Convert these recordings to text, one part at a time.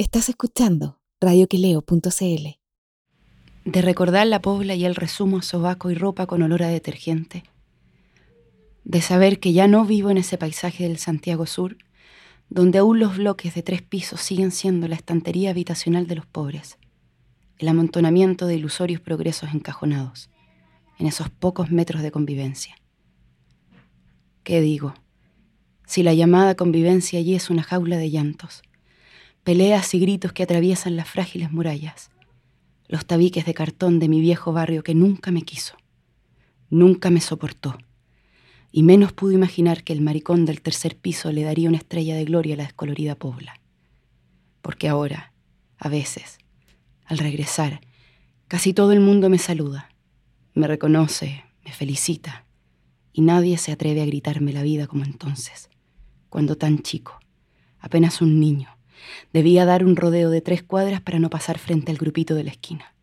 Estás escuchando radioquileo.cl. De recordar la pobla y el resumo sobaco y ropa con olor a detergente. De saber que ya no vivo en ese paisaje del Santiago Sur, donde aún los bloques de tres pisos siguen siendo la estantería habitacional de los pobres, el amontonamiento de ilusorios progresos encajonados, en esos pocos metros de convivencia. ¿Qué digo? Si la llamada convivencia allí es una jaula de llantos, peleas y gritos que atraviesan las frágiles murallas, los tabiques de cartón de mi viejo barrio que nunca me quiso, nunca me soportó, y menos pudo imaginar que el maricón del tercer piso le daría una estrella de gloria a la descolorida pobla. Porque ahora, a veces, al regresar, casi todo el mundo me saluda, me reconoce, me felicita, y nadie se atreve a gritarme la vida como entonces, cuando tan chico, apenas un niño, debía dar un rodeo de tres cuadras para no pasar frente al grupito de la esquina.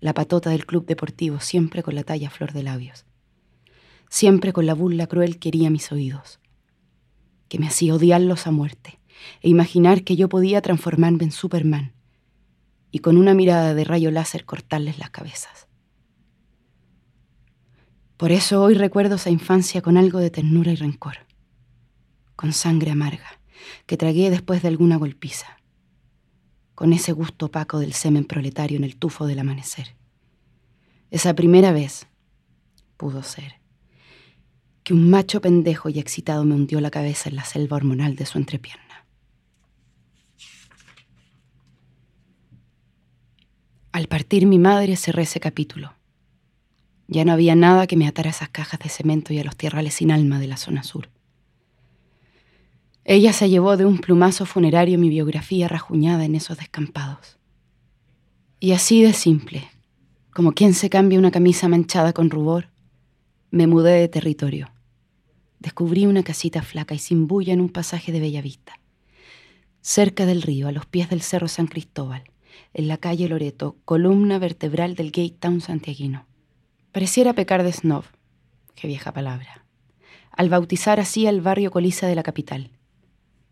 La patota del club deportivo, siempre con la talla flor de labios. Siempre con la burla cruel que hería mis oídos. Que me hacía odiarlos a muerte e imaginar que yo podía transformarme en Superman y con una mirada de rayo láser cortarles las cabezas. Por eso hoy recuerdo esa infancia con algo de ternura y rencor, con sangre amarga que tragué después de alguna golpiza, con ese gusto opaco del semen proletario en el tufo del amanecer. Esa primera vez pudo ser que un macho pendejo y excitado me hundió la cabeza en la selva hormonal de su entrepierna. Al partir mi madre cerré ese capítulo. Ya no había nada que me atara a esas cajas de cemento y a los tierrales sin alma de la zona sur. Ella se llevó de un plumazo funerario mi biografía rajuñada en esos descampados. Y así de simple, como quien se cambia una camisa manchada con rubor, me mudé de territorio. Descubrí una casita flaca y sin bulla en un pasaje de bella vista, cerca del río, a los pies del Cerro San Cristóbal, en la calle Loreto, columna vertebral del Gate Town santiaguino. Pareciera pecar de snob, qué vieja palabra, al bautizar así al barrio colisa de la capital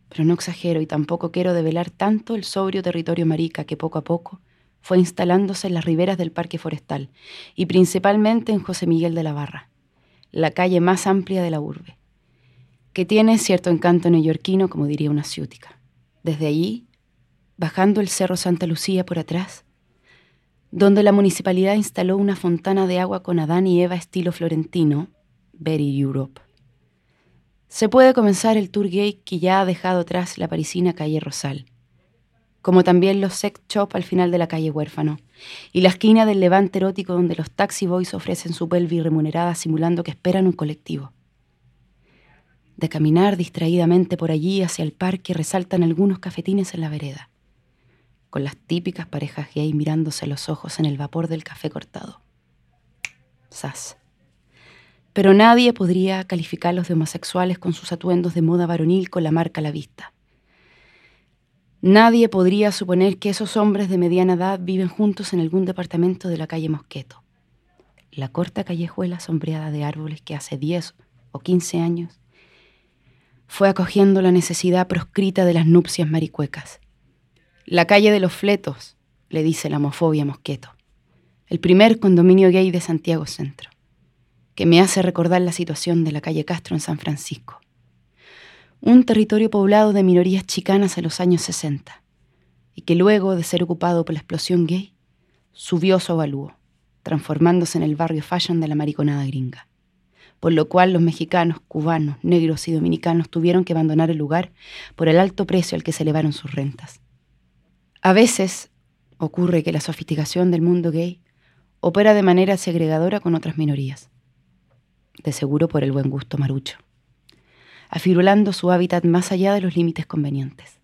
pero no exagero y tampoco quiero develar tanto el sobrio territorio marica que poco a poco fue instalándose en las riberas del parque forestal y principalmente en José Miguel de la Barra, la calle más amplia de la urbe, que tiene cierto encanto neoyorquino, como diría una ciútica. Desde allí, bajando el Cerro Santa Lucía por atrás, donde la municipalidad instaló una fontana de agua con Adán y Eva estilo florentino, Very Europe se puede comenzar el tour gay que ya ha dejado atrás la parisina calle Rosal, como también los sex shop al final de la calle Huérfano, y la esquina del levante erótico donde los taxi boys ofrecen su pelvis remunerada simulando que esperan un colectivo. De caminar distraídamente por allí hacia el parque resaltan algunos cafetines en la vereda, con las típicas parejas gay mirándose los ojos en el vapor del café cortado. Sas pero nadie podría calificarlos de homosexuales con sus atuendos de moda varonil con la marca a la vista. Nadie podría suponer que esos hombres de mediana edad viven juntos en algún departamento de la calle Mosqueto, la corta callejuela sombreada de árboles que hace 10 o 15 años fue acogiendo la necesidad proscrita de las nupcias maricuecas. La calle de los fletos, le dice la homofobia Mosqueto, el primer condominio gay de Santiago Centro que me hace recordar la situación de la calle Castro en San Francisco. Un territorio poblado de minorías chicanas en los años 60, y que luego de ser ocupado por la explosión gay, subió su avalúo, transformándose en el barrio fashion de la mariconada gringa. Por lo cual los mexicanos, cubanos, negros y dominicanos tuvieron que abandonar el lugar por el alto precio al que se elevaron sus rentas. A veces ocurre que la sofisticación del mundo gay opera de manera segregadora con otras minorías de seguro por el buen gusto marucho, afirulando su hábitat más allá de los límites convenientes.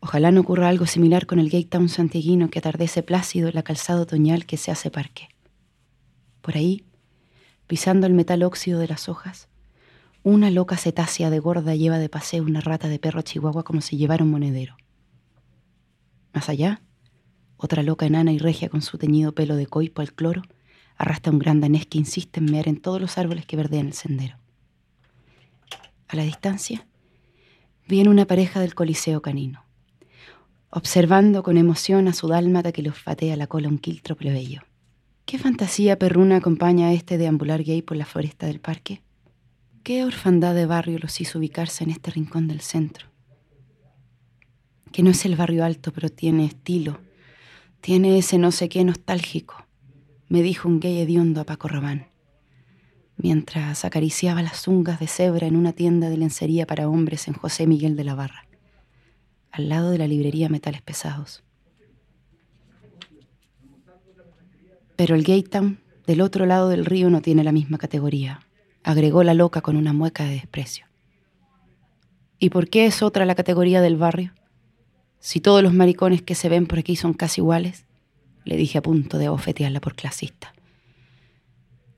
Ojalá no ocurra algo similar con el Gate Town santiaguino que atardece plácido en la calzada otoñal que se hace parque. Por ahí, pisando el metal óxido de las hojas, una loca cetácea de gorda lleva de paseo una rata de perro chihuahua como si llevara un monedero. Más allá, otra loca enana y regia con su teñido pelo de coipo al cloro arrastra un gran danés que insiste en mear en todos los árboles que verdean el sendero. A la distancia, viene una pareja del coliseo canino, observando con emoción a su dálmata que le olfatea la cola un quiltro plebeyo. ¿Qué fantasía perruna acompaña a este deambular gay por la floresta del parque? ¿Qué orfandad de barrio los hizo ubicarse en este rincón del centro? Que no es el barrio alto, pero tiene estilo, tiene ese no sé qué nostálgico, me dijo un gay hediondo a Paco Rabán, mientras acariciaba las zungas de cebra en una tienda de lencería para hombres en José Miguel de la Barra, al lado de la librería Metales Pesados. Pero el Gay Town, del otro lado del río, no tiene la misma categoría, agregó la loca con una mueca de desprecio. ¿Y por qué es otra la categoría del barrio? Si todos los maricones que se ven por aquí son casi iguales, le dije a punto de abofetearla por clasista.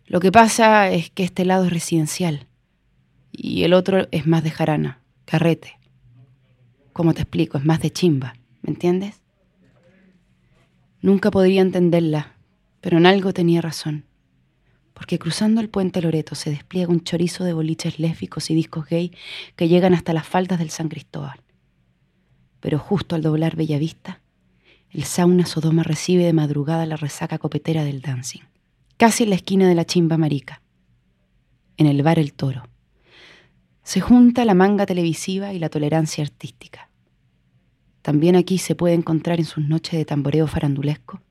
Lo que pasa es que este lado es residencial y el otro es más de jarana, carrete. ¿Cómo te explico? Es más de chimba, ¿me entiendes? Nunca podría entenderla, pero en algo tenía razón, porque cruzando el puente Loreto se despliega un chorizo de boliches lésbicos y discos gay que llegan hasta las faldas del San Cristóbal pero justo al doblar Bellavista, el sauna Sodoma recibe de madrugada la resaca copetera del dancing, casi en la esquina de la chimba marica, en el bar El Toro. Se junta la manga televisiva y la tolerancia artística. También aquí se puede encontrar en sus noches de tamboreo farandulesco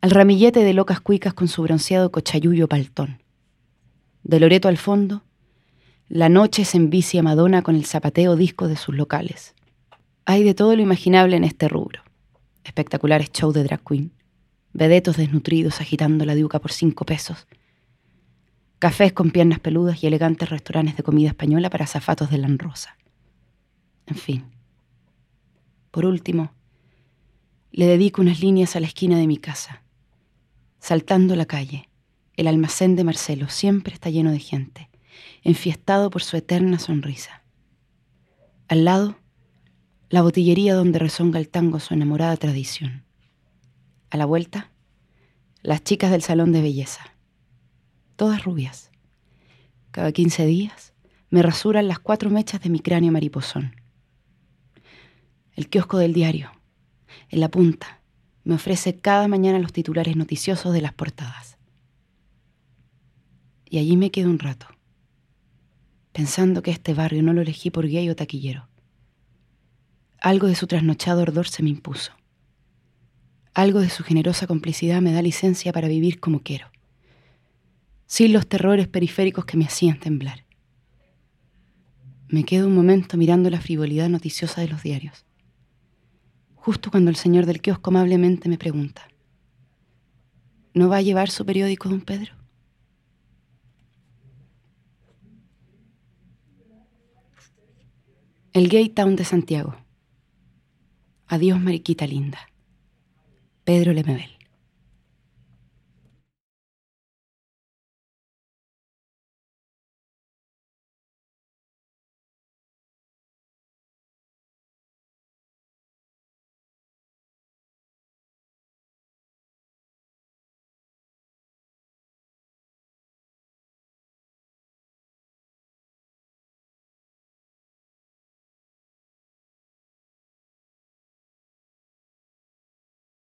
al ramillete de locas cuicas con su bronceado cochayuyo paltón. De Loreto al fondo, la noche se envicia Madonna con el zapateo disco de sus locales. Hay de todo lo imaginable en este rubro. Espectaculares shows de drag queen, vedetos desnutridos agitando la diuca por cinco pesos, cafés con piernas peludas y elegantes restaurantes de comida española para zafatos de lan rosa. En fin. Por último, le dedico unas líneas a la esquina de mi casa. Saltando la calle, el almacén de Marcelo siempre está lleno de gente, enfiestado por su eterna sonrisa. Al lado, la botillería donde rezonga el tango su enamorada tradición. A la vuelta, las chicas del salón de belleza, todas rubias. Cada quince días me rasuran las cuatro mechas de mi cráneo mariposón. El kiosco del diario, en la punta, me ofrece cada mañana los titulares noticiosos de las portadas. Y allí me quedo un rato, pensando que este barrio no lo elegí por gay o taquillero algo de su trasnochado ardor se me impuso. Algo de su generosa complicidad me da licencia para vivir como quiero, sin los terrores periféricos que me hacían temblar. Me quedo un momento mirando la frivolidad noticiosa de los diarios, justo cuando el señor del kiosco amablemente me pregunta, ¿no va a llevar su periódico, don Pedro? El Gay Town de Santiago. Adiós, Mariquita linda. Pedro Lemebel.